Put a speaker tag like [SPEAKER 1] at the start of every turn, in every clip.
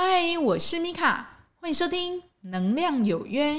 [SPEAKER 1] 嗨，我是米卡，欢迎收听《能量有约》。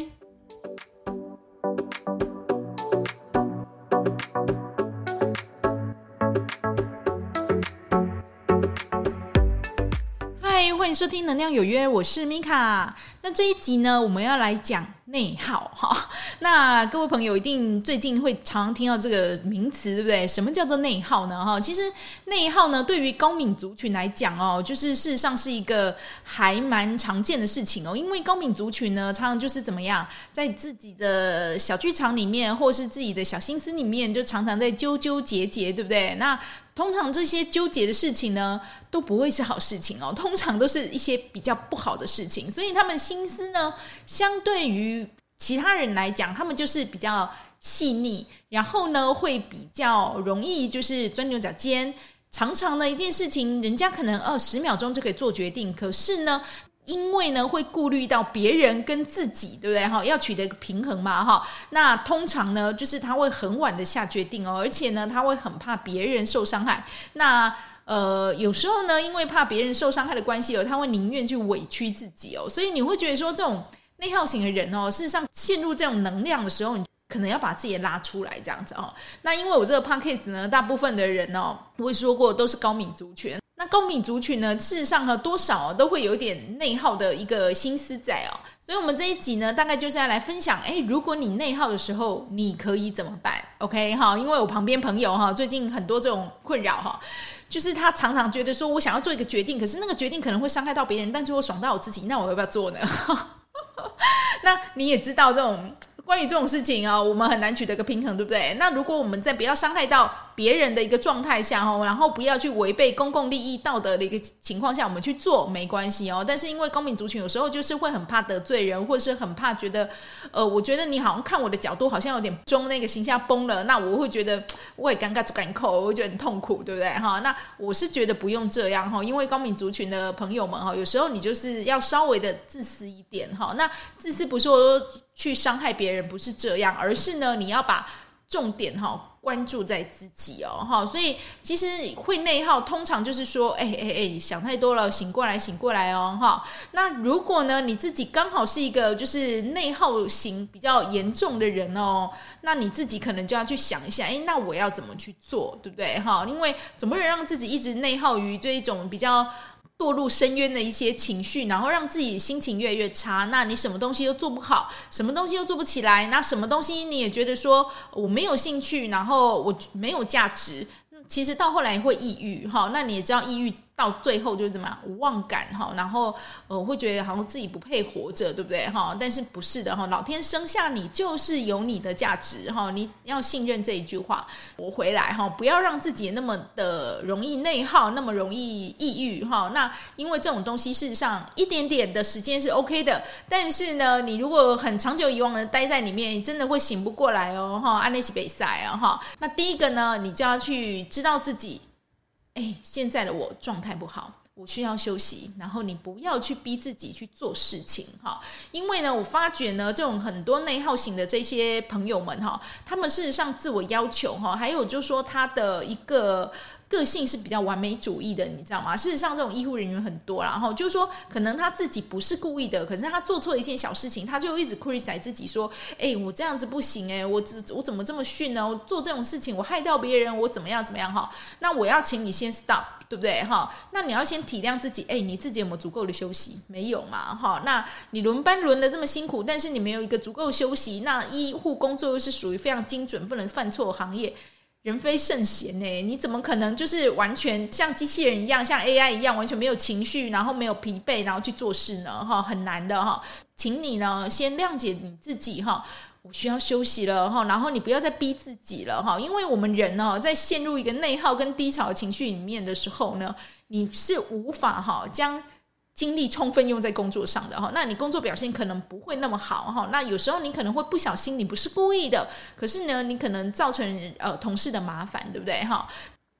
[SPEAKER 1] 嗨，欢迎收听《能量有约》，我是米卡。那这一集呢，我们要来讲内耗哈。那各位朋友一定最近会常常听到这个名词，对不对？什么叫做内耗呢？哈，其实内耗呢，对于高敏族群来讲哦，就是事实上是一个还蛮常见的事情哦。因为高敏族群呢，常常就是怎么样，在自己的小剧场里面，或是自己的小心思里面，就常常在纠纠结结，对不对？那通常这些纠结的事情呢，都不会是好事情哦，通常都是一些比较不好的事情，所以他们心思呢，相对于其他人来讲，他们就是比较细腻，然后呢，会比较容易就是钻牛角尖。常常呢，一件事情，人家可能二十秒钟就可以做决定，可是呢，因为呢，会顾虑到别人跟自己，对不对？哈，要取得平衡嘛，哈。那通常呢，就是他会很晚的下决定哦，而且呢，他会很怕别人受伤害。那呃，有时候呢，因为怕别人受伤害的关系哦，他会宁愿去委屈自己哦，所以你会觉得说这种。内耗型的人哦，事实上陷入这种能量的时候，你可能要把自己拉出来，这样子哦。那因为我这个 podcast 呢，大部分的人哦，我也说过都是高敏族群。那高敏族群呢，事实上呢，多少都会有一点内耗的一个心思在哦。所以，我们这一集呢，大概就是要来分享，哎，如果你内耗的时候，你可以怎么办？OK 哈，因为我旁边朋友哈，最近很多这种困扰哈，就是他常常觉得说我想要做一个决定，可是那个决定可能会伤害到别人，但是我爽到我自己，那我要不要做呢？那你也知道这种。关于这种事情啊，我们很难取得一个平衡，对不对？那如果我们在不要伤害到别人的一个状态下哦，然后不要去违背公共利益道德的一个情况下，我们去做没关系哦。但是因为公民族群有时候就是会很怕得罪人，或是很怕觉得，呃，我觉得你好像看我的角度好像有点中，那个形象崩了，那我会觉得我也尴尬，尴尬，我会觉得很痛苦，对不对？哈，那我是觉得不用这样哈，因为高敏族群的朋友们哈，有时候你就是要稍微的自私一点哈。那自私不是说。去伤害别人不是这样，而是呢，你要把重点哈关注在自己哦哈，所以其实会内耗，通常就是说，哎哎哎，想太多了，醒过来，醒过来哦哈。那如果呢，你自己刚好是一个就是内耗型比较严重的人哦，那你自己可能就要去想一下，哎，那我要怎么去做，对不对哈？因为怎么能让自己一直内耗于这一种比较。堕入深渊的一些情绪，然后让自己心情越来越差。那你什么东西都做不好，什么东西都做不起来，那什么东西你也觉得说我没有兴趣，然后我没有价值，其实到后来会抑郁哈。那你也知道抑郁。到最后就是怎么样无望感哈，然后呃会觉得好像自己不配活着，对不对哈？但是不是的哈，老天生下你就是有你的价值哈，你要信任这一句话。我回来哈，不要让自己那么的容易内耗，那么容易抑郁哈。那因为这种东西事实上一点点的时间是 OK 的，但是呢，你如果很长久以往的待在里面，真的会醒不过来哦哈。安利起比赛啊哈。那第一个呢，你就要去知道自己。哎，现在的我状态不好，我需要休息。然后你不要去逼自己去做事情哈，因为呢，我发觉呢，这种很多内耗型的这些朋友们哈，他们事实上自我要求哈，还有就是说他的一个。个性是比较完美主义的，你知道吗？事实上，这种医护人员很多，然后就是说，可能他自己不是故意的，可是他做错一件小事情，他就一直 criticize 自己说：“哎，我这样子不行，哎，我怎我怎么这么逊呢？我做这种事情，我害到别人，我怎么样怎么样？哈，那我要请你先 stop，对不对？哈，那你要先体谅自己，哎，你自己有没有足够的休息？没有嘛？哈，那你轮班轮得这么辛苦，但是你没有一个足够休息，那医护工作又是属于非常精准、不能犯错的行业。”人非圣贤呢，你怎么可能就是完全像机器人一样，像 AI 一样，完全没有情绪，然后没有疲惫，然后去做事呢？哈，很难的哈，请你呢先谅解你自己哈，我需要休息了哈，然后你不要再逼自己了哈，因为我们人呢，在陷入一个内耗跟低潮的情绪里面的时候呢，你是无法哈将。精力充分用在工作上的哈，那你工作表现可能不会那么好哈。那有时候你可能会不小心，你不是故意的，可是呢，你可能造成呃同事的麻烦，对不对哈？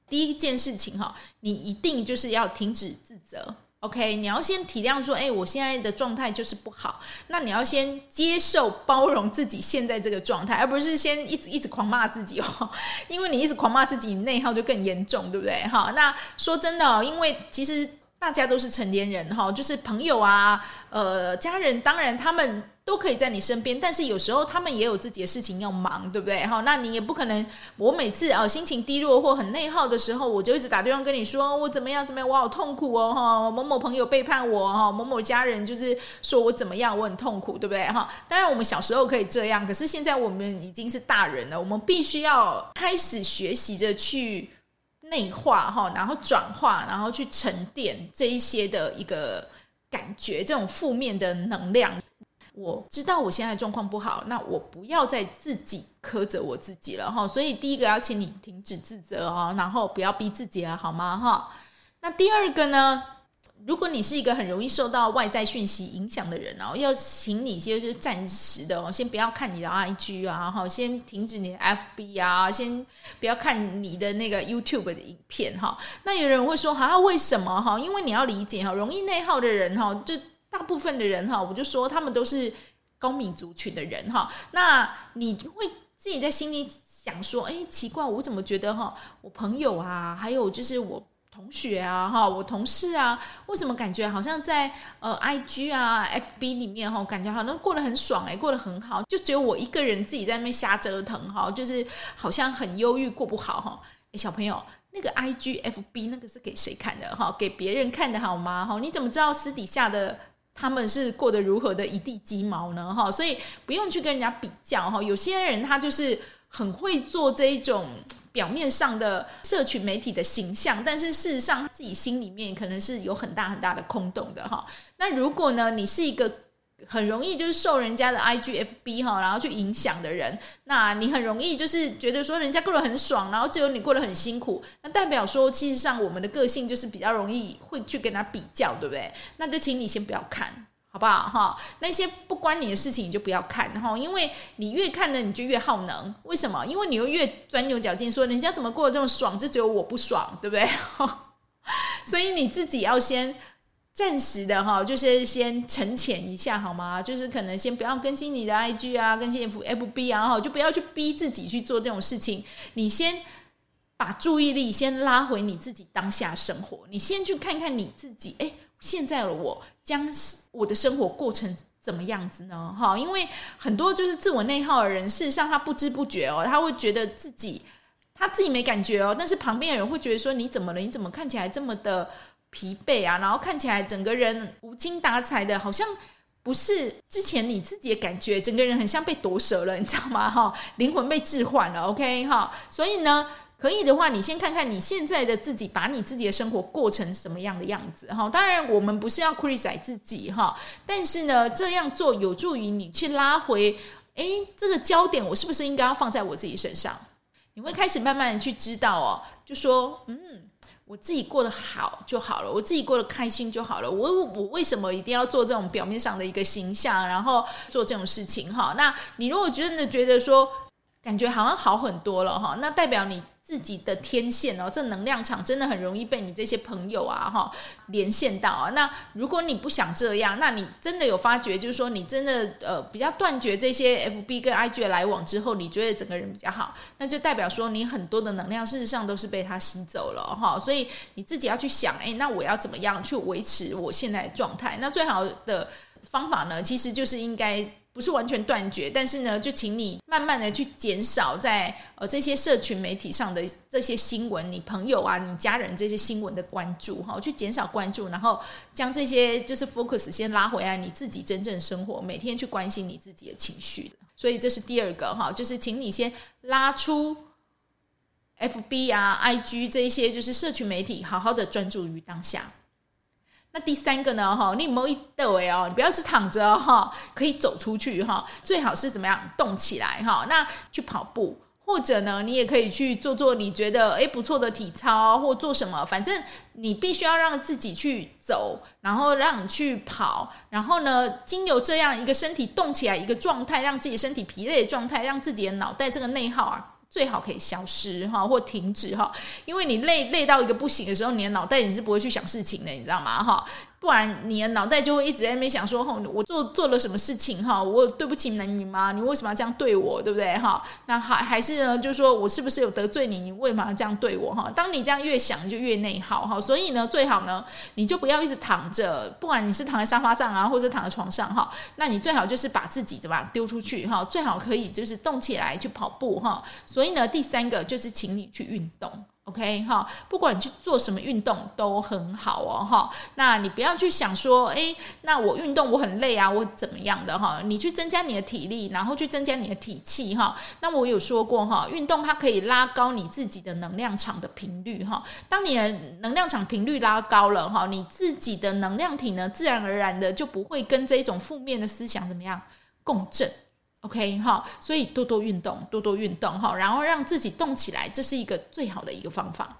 [SPEAKER 1] 第一件事情哈，你一定就是要停止自责，OK？你要先体谅说，哎，我现在的状态就是不好，那你要先接受包容自己现在这个状态，而不是先一直一直狂骂自己哦，因为你一直狂骂自己，内耗就更严重，对不对哈？那说真的，因为其实。大家都是成年人哈，就是朋友啊，呃，家人，当然他们都可以在你身边，但是有时候他们也有自己的事情要忙，对不对？哈，那你也不可能，我每次啊心情低落或很内耗的时候，我就一直打电话跟你说我怎么样怎么样，我好痛苦哦哈，某某朋友背叛我哈，某某家人就是说我怎么样，我很痛苦，对不对？哈，当然我们小时候可以这样，可是现在我们已经是大人了，我们必须要开始学习着去。内化哈，然后转化，然后去沉淀这一些的一个感觉，这种负面的能量。我知道我现在状况不好，那我不要再自己苛责我自己了哈。所以第一个要请你停止自责哦，然后不要逼自己了，好吗？哈。那第二个呢？如果你是一个很容易受到外在讯息影响的人哦，要请你先就是暂时的哦，先不要看你的 IG 啊，哈，先停止你的 FB 啊，先不要看你的那个 YouTube 的影片哈。那有人会说，哈，为什么哈？因为你要理解哈，容易内耗的人哈，就大部分的人哈，我就说他们都是高敏族群的人哈。那你会自己在心里想说，哎，奇怪，我怎么觉得哈，我朋友啊，还有就是我。同学啊，哈，我同事啊，为什么感觉好像在呃，IG 啊，FB 里面哈，感觉好像过得很爽哎，过得很好，就只有我一个人自己在那边瞎折腾哈，就是好像很忧郁，过不好哈。哎，小朋友，那个 IG、FB 那个是给谁看的哈？给别人看的好吗？哈，你怎么知道私底下的他们是过得如何的一地鸡毛呢？哈，所以不用去跟人家比较哈。有些人他就是很会做这一种。表面上的社群媒体的形象，但是事实上自己心里面可能是有很大很大的空洞的哈。那如果呢，你是一个很容易就是受人家的 IG、FB 哈，然后去影响的人，那你很容易就是觉得说人家过得很爽，然后只有你过得很辛苦，那代表说其实上我们的个性就是比较容易会去跟他比较，对不对？那就请你先不要看。好不好哈？那些不关你的事情，你就不要看哈，因为你越看呢，你就越耗能。为什么？因为你又越钻牛角尖，说人家怎么过得这么爽，就只有我不爽，对不对？所以你自己要先暂时的哈，就是先沉潜一下好吗？就是可能先不要更新你的 IG 啊，更新 FFB 啊，哈，就不要去逼自己去做这种事情。你先把注意力先拉回你自己当下生活，你先去看看你自己，哎。现在的我将我的生活过成怎么样子呢？哈，因为很多就是自我内耗的人，事实上他不知不觉哦，他会觉得自己他自己没感觉哦，但是旁边的人会觉得说，你怎么了？你怎么看起来这么的疲惫啊？然后看起来整个人无精打采的，好像不是之前你自己的感觉，整个人很像被夺舍了，你知道吗？哈，灵魂被置换了，OK 哈，所以呢。可以的话，你先看看你现在的自己，把你自己的生活过成什么样的样子哈。当然，我们不是要 c r i t i 自己哈，但是呢，这样做有助于你去拉回，哎，这个焦点我是不是应该要放在我自己身上？你会开始慢慢的去知道哦，就说，嗯，我自己过得好就好了，我自己过得开心就好了。我我为什么一定要做这种表面上的一个形象，然后做这种事情哈？那你如果真的觉得说，感觉好像好很多了哈，那代表你。自己的天线哦，这能量场真的很容易被你这些朋友啊哈连线到啊。那如果你不想这样，那你真的有发觉，就是说你真的呃比较断绝这些 FB 跟 IG 的来往之后，你觉得整个人比较好，那就代表说你很多的能量事实上都是被他吸走了哈。所以你自己要去想，哎，那我要怎么样去维持我现在的状态？那最好的方法呢，其实就是应该。不是完全断绝，但是呢，就请你慢慢的去减少在呃这些社群媒体上的这些新闻，你朋友啊、你家人这些新闻的关注哈，去减少关注，然后将这些就是 focus 先拉回来，你自己真正生活，每天去关心你自己的情绪。所以这是第二个哈，就是请你先拉出 FB 啊、IG 这一些就是社群媒体，好好的专注于当下。那第三个呢？哈，你某一德位哦，你不要只躺着哈，可以走出去哈，最好是怎么样动起来哈？那去跑步，或者呢，你也可以去做做你觉得诶不错的体操，或做什么，反正你必须要让自己去走，然后让你去跑，然后呢，经由这样一个身体动起来一个状态，让自己身体疲累的状态，让自己的脑袋这个内耗啊。最好可以消失哈，或停止哈，因为你累累到一个不行的时候，你的脑袋你是不会去想事情的，你知道吗？哈，不然你的脑袋就会一直在那边想说，吼，我做做了什么事情哈？我对不起你吗？你为什么要这样对我？对不对哈？那还还是呢，就是说我是不是有得罪你？你为什么要这样对我哈？当你这样越想，就越内耗哈。所以呢，最好呢，你就不要一直躺着，不管你是躺在沙发上啊，或者躺在床上哈，那你最好就是把自己怎么样丢出去哈？最好可以就是动起来去跑步哈。所以呢，第三个就是请你去运动。OK 哈，不管去做什么运动都很好哦哈。那你不要去想说，哎，那我运动我很累啊，我怎么样的哈？你去增加你的体力，然后去增加你的体气哈。那我有说过哈，运动它可以拉高你自己的能量场的频率哈。当你的能量场频率拉高了哈，你自己的能量体呢，自然而然的就不会跟这种负面的思想怎么样共振。OK 哈，所以多多运动，多多运动哈，然后让自己动起来，这是一个最好的一个方法。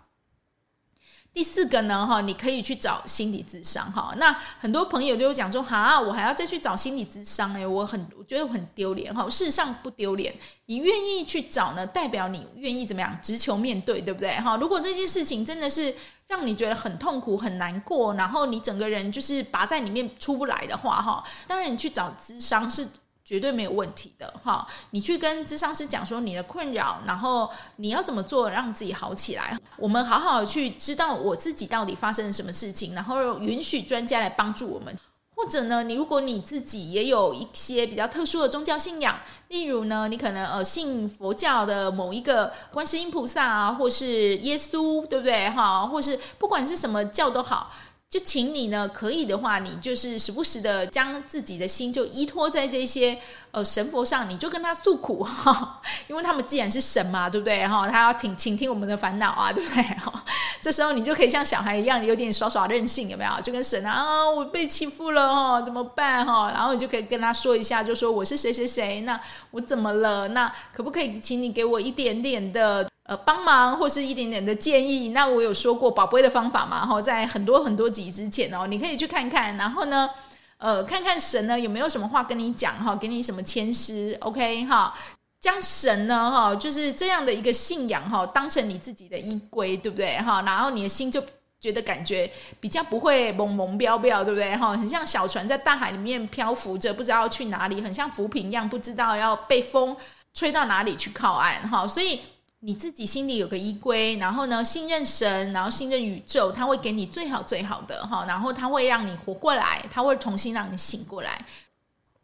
[SPEAKER 1] 第四个呢哈，你可以去找心理咨商哈。那很多朋友就会讲说，哈，我还要再去找心理咨商哎，我很我觉得很丢脸哈。事实上不丢脸，你愿意去找呢，代表你愿意怎么样直球面对，对不对哈？如果这件事情真的是让你觉得很痛苦、很难过，然后你整个人就是拔在里面出不来的话哈，当然你去找咨商是。绝对没有问题的哈，你去跟咨商师讲说你的困扰，然后你要怎么做让自己好起来。我们好好去知道我自己到底发生了什么事情，然后允许专家来帮助我们。或者呢，你如果你自己也有一些比较特殊的宗教信仰，例如呢，你可能呃信佛教的某一个观世音菩萨啊，或是耶稣，对不对哈？或是不管是什么教都好。就请你呢，可以的话，你就是时不时的将自己的心就依托在这些呃神佛上，你就跟他诉苦哈，因为他们既然是神嘛，对不对 哈？他要听倾听我们的烦恼啊，对不对哈？这时候你就可以像小孩一样，有点耍耍任性，有没有？就跟神啊，啊我被欺负了哈，怎么办哈？然后你就可以跟他说一下，就说我是谁谁谁，那我怎么了？那可不可以请你给我一点点的？呃，帮忙或是一点点的建议，那我有说过宝贝的方法嘛？哈，在很多很多集之前哦，你可以去看看，然后呢，呃，看看神呢有没有什么话跟你讲哈，给你什么签诗，OK 哈，将神呢哈就是这样的一个信仰哈，当成你自己的依归，对不对哈？然后你的心就觉得感觉比较不会懵懵飘飘，对不对哈？很像小船在大海里面漂浮着，不知道要去哪里，很像浮萍一样，不知道要被风吹到哪里去靠岸哈，所以。你自己心里有个依归，然后呢，信任神，然后信任宇宙，他会给你最好最好的哈，然后他会让你活过来，他会重新让你醒过来。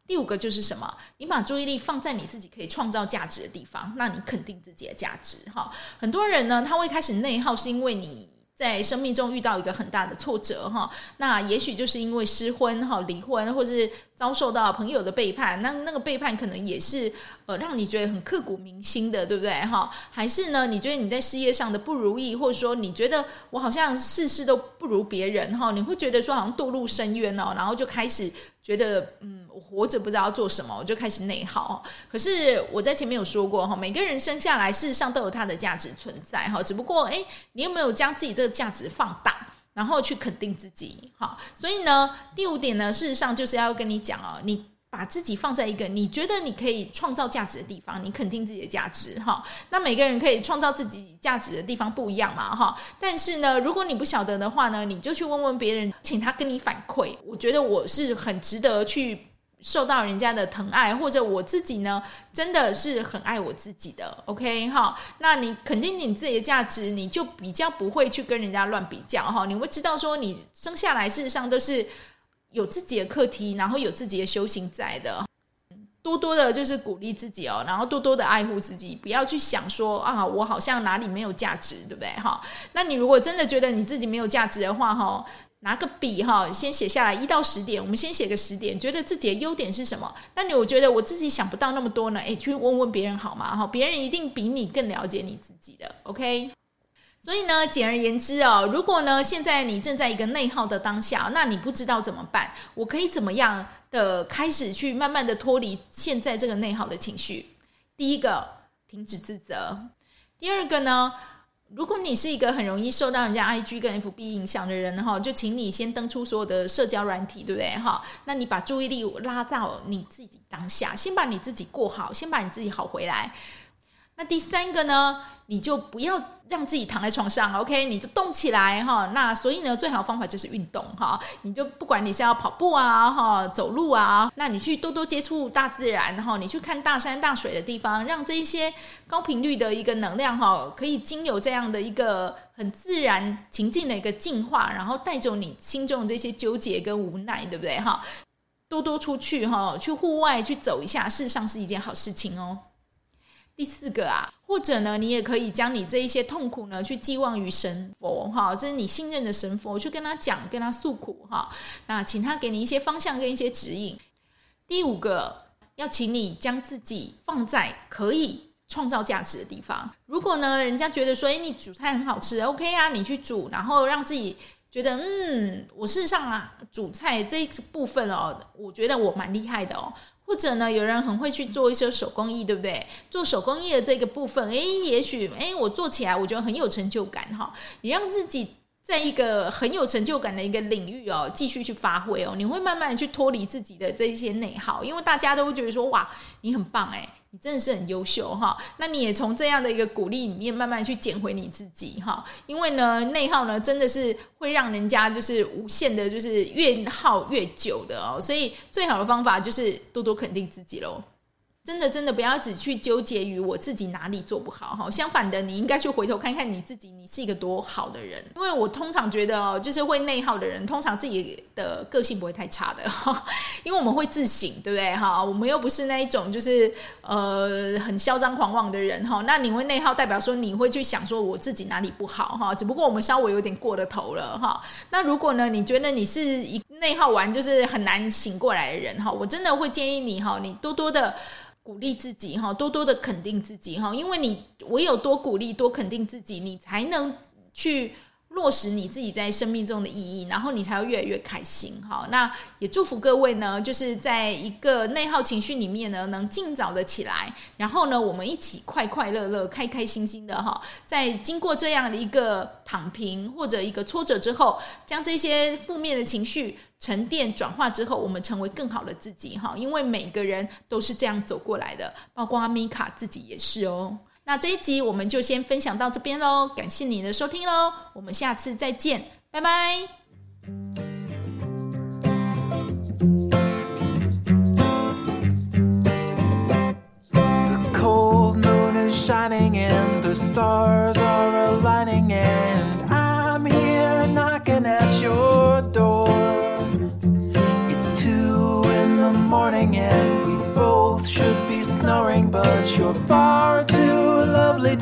[SPEAKER 1] 第五个就是什么？你把注意力放在你自己可以创造价值的地方，那你肯定自己的价值哈。很多人呢，他会开始内耗，是因为你在生命中遇到一个很大的挫折哈，那也许就是因为失婚哈、离婚，或是遭受到朋友的背叛，那那个背叛可能也是。呃，让你觉得很刻骨铭心的，对不对？哈，还是呢？你觉得你在事业上的不如意，或者说你觉得我好像事事都不如别人，哈，你会觉得说好像堕入深渊哦，然后就开始觉得，嗯，我活着不知道要做什么，我就开始内耗。可是我在前面有说过哈，每个人生下来事实上都有它的价值存在，哈，只不过诶，你有没有将自己这个价值放大，然后去肯定自己？哈，所以呢，第五点呢，事实上就是要跟你讲哦，你。把自己放在一个你觉得你可以创造价值的地方，你肯定自己的价值哈。那每个人可以创造自己价值的地方不一样嘛哈。但是呢，如果你不晓得的话呢，你就去问问别人，请他跟你反馈。我觉得我是很值得去受到人家的疼爱，或者我自己呢，真的是很爱我自己的。OK 哈，那你肯定你自己的价值，你就比较不会去跟人家乱比较哈。你会知道说，你生下来事实上都是。有自己的课题，然后有自己的修行在的，多多的就是鼓励自己哦，然后多多的爱护自己，不要去想说啊，我好像哪里没有价值，对不对？哈，那你如果真的觉得你自己没有价值的话，哈，拿个笔哈，先写下来一到十点，我们先写个十点，觉得自己的优点是什么？那你我觉得我自己想不到那么多呢，诶，去问问别人好吗？哈，别人一定比你更了解你自己的，OK。所以呢，简而言之哦，如果呢，现在你正在一个内耗的当下，那你不知道怎么办？我可以怎么样的开始去慢慢的脱离现在这个内耗的情绪？第一个，停止自责；第二个呢，如果你是一个很容易受到人家 IG 跟 FB 影响的人哈，就请你先登出所有的社交软体，对不对哈？那你把注意力拉到你自己当下，先把你自己过好，先把你自己好回来。那第三个呢，你就不要让自己躺在床上，OK？你就动起来哈。那所以呢，最好的方法就是运动哈。你就不管你是要跑步啊哈，走路啊，那你去多多接触大自然哈，你去看大山大水的地方，让这一些高频率的一个能量哈，可以经由这样的一个很自然情境的一个净化，然后带走你心中的这些纠结跟无奈，对不对哈？多多出去哈，去户外去走一下，事实上是一件好事情哦。第四个啊，或者呢，你也可以将你这一些痛苦呢，去寄望于神佛哈，这是你信任的神佛，去跟他讲，跟他诉苦哈。那请他给你一些方向跟一些指引。第五个，要请你将自己放在可以创造价值的地方。如果呢，人家觉得说，哎，你煮菜很好吃，OK 啊，你去煮，然后让自己觉得，嗯，我事实上啊，煮菜这一部分哦，我觉得我蛮厉害的哦。或者呢，有人很会去做一些手工艺，对不对？做手工艺的这个部分，诶，也许诶，我做起来我觉得很有成就感哈。你让自己在一个很有成就感的一个领域哦，继续去发挥哦，你会慢慢去脱离自己的这些内耗，因为大家都会觉得说，哇，你很棒诶。你真的是很优秀哈，那你也从这样的一个鼓励里面慢慢去捡回你自己哈，因为呢，内耗呢真的是会让人家就是无限的，就是越耗越久的哦，所以最好的方法就是多多肯定自己喽。真的，真的不要只去纠结于我自己哪里做不好哈。相反的，你应该去回头看看你自己，你是一个多好的人。因为我通常觉得哦，就是会内耗的人，通常自己的个性不会太差的哈。因为我们会自省，对不对哈？我们又不是那一种就是呃很嚣张狂妄的人哈。那你会内耗，代表说你会去想说我自己哪里不好哈。只不过我们稍微有点过了头了哈。那如果呢，你觉得你是一内耗完就是很难醒过来的人哈，我真的会建议你哈，你多多的。鼓励自己哈，多多的肯定自己哈，因为你唯有多鼓励、多肯定自己，你才能去。落实你自己在生命中的意义，然后你才会越来越开心。好，那也祝福各位呢，就是在一个内耗情绪里面呢，能尽早的起来，然后呢，我们一起快快乐乐、开开心心的哈，在经过这样的一个躺平或者一个挫折之后，将这些负面的情绪沉淀转化之后，我们成为更好的自己哈。因为每个人都是这样走过来的，包括阿米卡自己也是哦。那这一集我们就先分享到这边喽，感谢你的收听喽，我们下次再见，拜拜。
[SPEAKER 2] Like a scared little kitten, but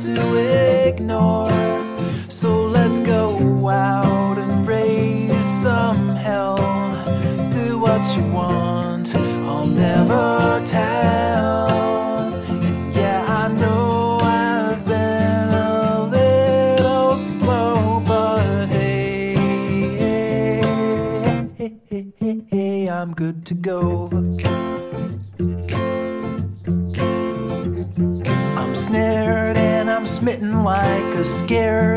[SPEAKER 2] to ignore. So let's go out and raise some hell. Do what you want. Scare. scared.